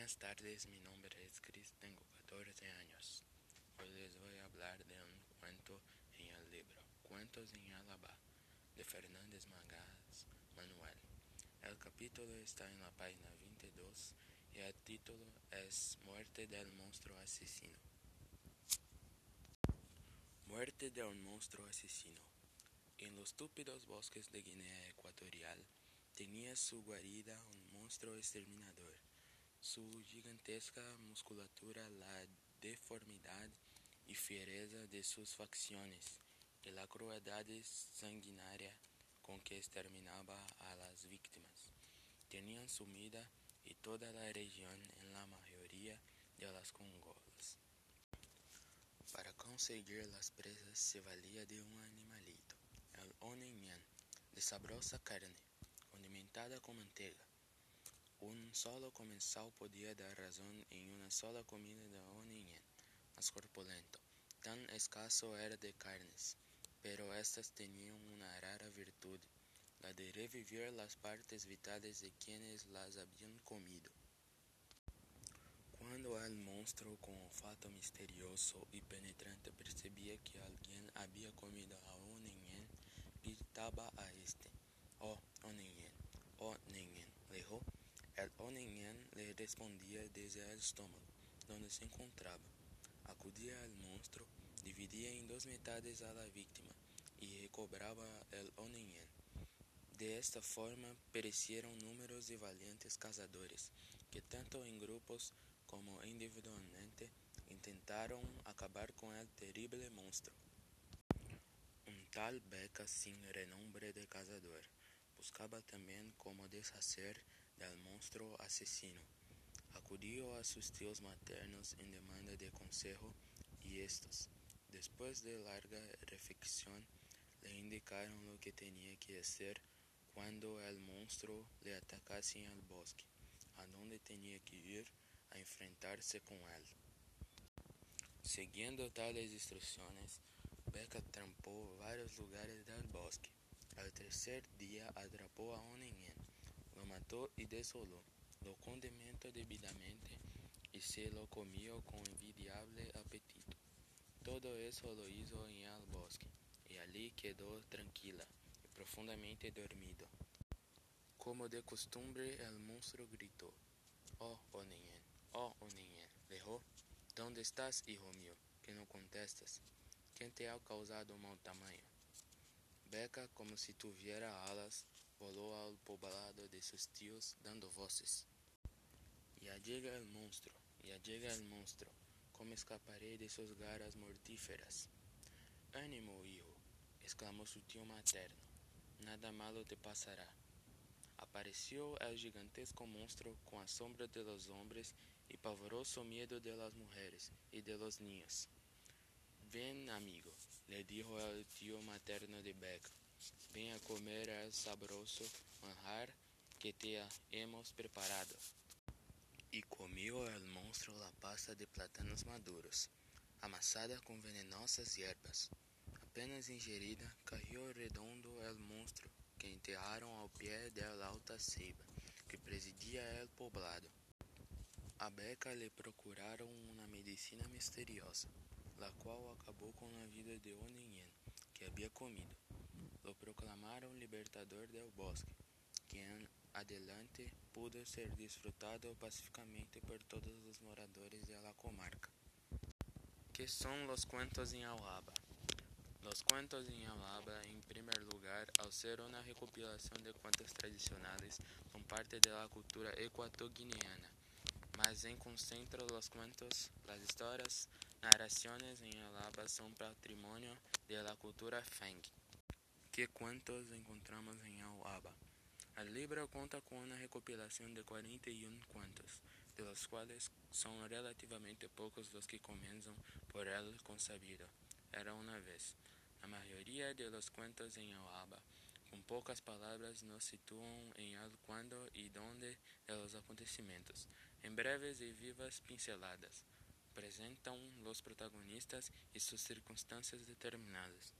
Buenas tardes, mi nombre es Chris, tengo 14 años. Hoy les voy a hablar de un cuento en el libro Cuentos en Alabá de Fernández Magás Manuel. El capítulo está en la página 22 y el título es Muerte del monstruo asesino. Muerte del monstruo asesino. En los túpidos bosques de Guinea Ecuatorial tenía su guarida un monstruo exterminador. Su gigantesca musculatura, la deformidad y fiereza de sus facciones y la crueldad sanguinaria con que exterminaba a las víctimas, tenían sumida y toda la región en la mayoría de las congolas. Para conseguir las presas se valía de un animalito, el oneñán, de sabrosa carne, condimentada con manteiga. Un solo comensal podía dar razón en una sola comida de oneñán, más corpulento. Tan escaso era de carnes, pero éstas tenían una rara virtud, la de revivir las partes vitales de quienes las habían comido. Cuando el monstruo con olfato misterioso y penetrante percibía que alguien había comido a Oneñén, gritaba a este, El Oneñén le respondía desde el estómago, donde se encontraba. Acudía al monstruo, dividía en dos mitades a la víctima y recobraba el. De esta forma perecieron números de valientes cazadores, que tanto en grupos como individualmente intentaron acabar con el terrible monstruo. Un tal Beca sin renombre de cazador buscaba también cómo deshacer monstruo asesino. Acudió a sus tíos maternos en demanda de consejo y estos, después de larga reflexión, le indicaron lo que tenía que hacer cuando el monstruo le atacase en el bosque, a donde tenía que ir a enfrentarse con él. Siguiendo tales instrucciones, Beca trampó varios lugares del bosque. Al tercer día atrapó a Oneñén, lo mató y desoló, lo condimentó debidamente y se lo comió con envidiable apetito. Todo eso lo hizo en el bosque, y allí quedó tranquila y profundamente dormido. Como de costumbre, el monstruo gritó, «Oh, Oneñén, oh, Oneñén, lejos, ¿dónde estás, hijo mío, que no contestas? ¿Quién te ha causado mal tamaño?» Beca, como si tuviera alas, voló al poblado de sus tíos dando voces. Ya llega el monstruo, ya llega el monstruo, ¿cómo escaparé de sus garras mortíferas? Ánimo, hijo, exclamó su tío materno, nada malo te pasará. Apareció el gigantesco monstruo con asombro de los hombres y pavoroso miedo de las mujeres y de los niños. Ven, amigo, le dijo el tío materno de Beca, ven a comer el sabroso manjar que te hemos preparado. Y comió el monstruo la pasta de plátanos maduros, amasada con venenosas hierbas. Apenas ingerida, cayó redondo el monstruo que enterraron al pie de la alta ceiba que presidia el poblado. A Beca le procuraron una medicina misteriosa, la cual acabó con la vida de Oneñén, que había comido. Lo proclamaron libertador del bosque, que adelante pudo ser disfrutado pacíficamente por todos los moradores de la comarca. ¿Qué son los cuentos en Alaba? Los cuentos en Alaba, en primer lugar, al ser una recopilación de cuentos tradicionales, son parte de la cultura ecuatoguineana, mas en concentro los cuentos, las historias, narraciones en Alaba son patrimonio de la cultura Fang. ¿Qué cuentos encontramos en Alaba? El libro cuenta con una recopilación de 41 cuentos, de los cuales son relativamente pocos los que comienzan por el consabido. Era una vez. La mayoría de los cuentos en Alaba, con pocas palabras, nos sitúan en el cuándo y dónde de los acontecimientos. En breves y vivas pinceladas, presentan los protagonistas y sus circunstancias determinadas.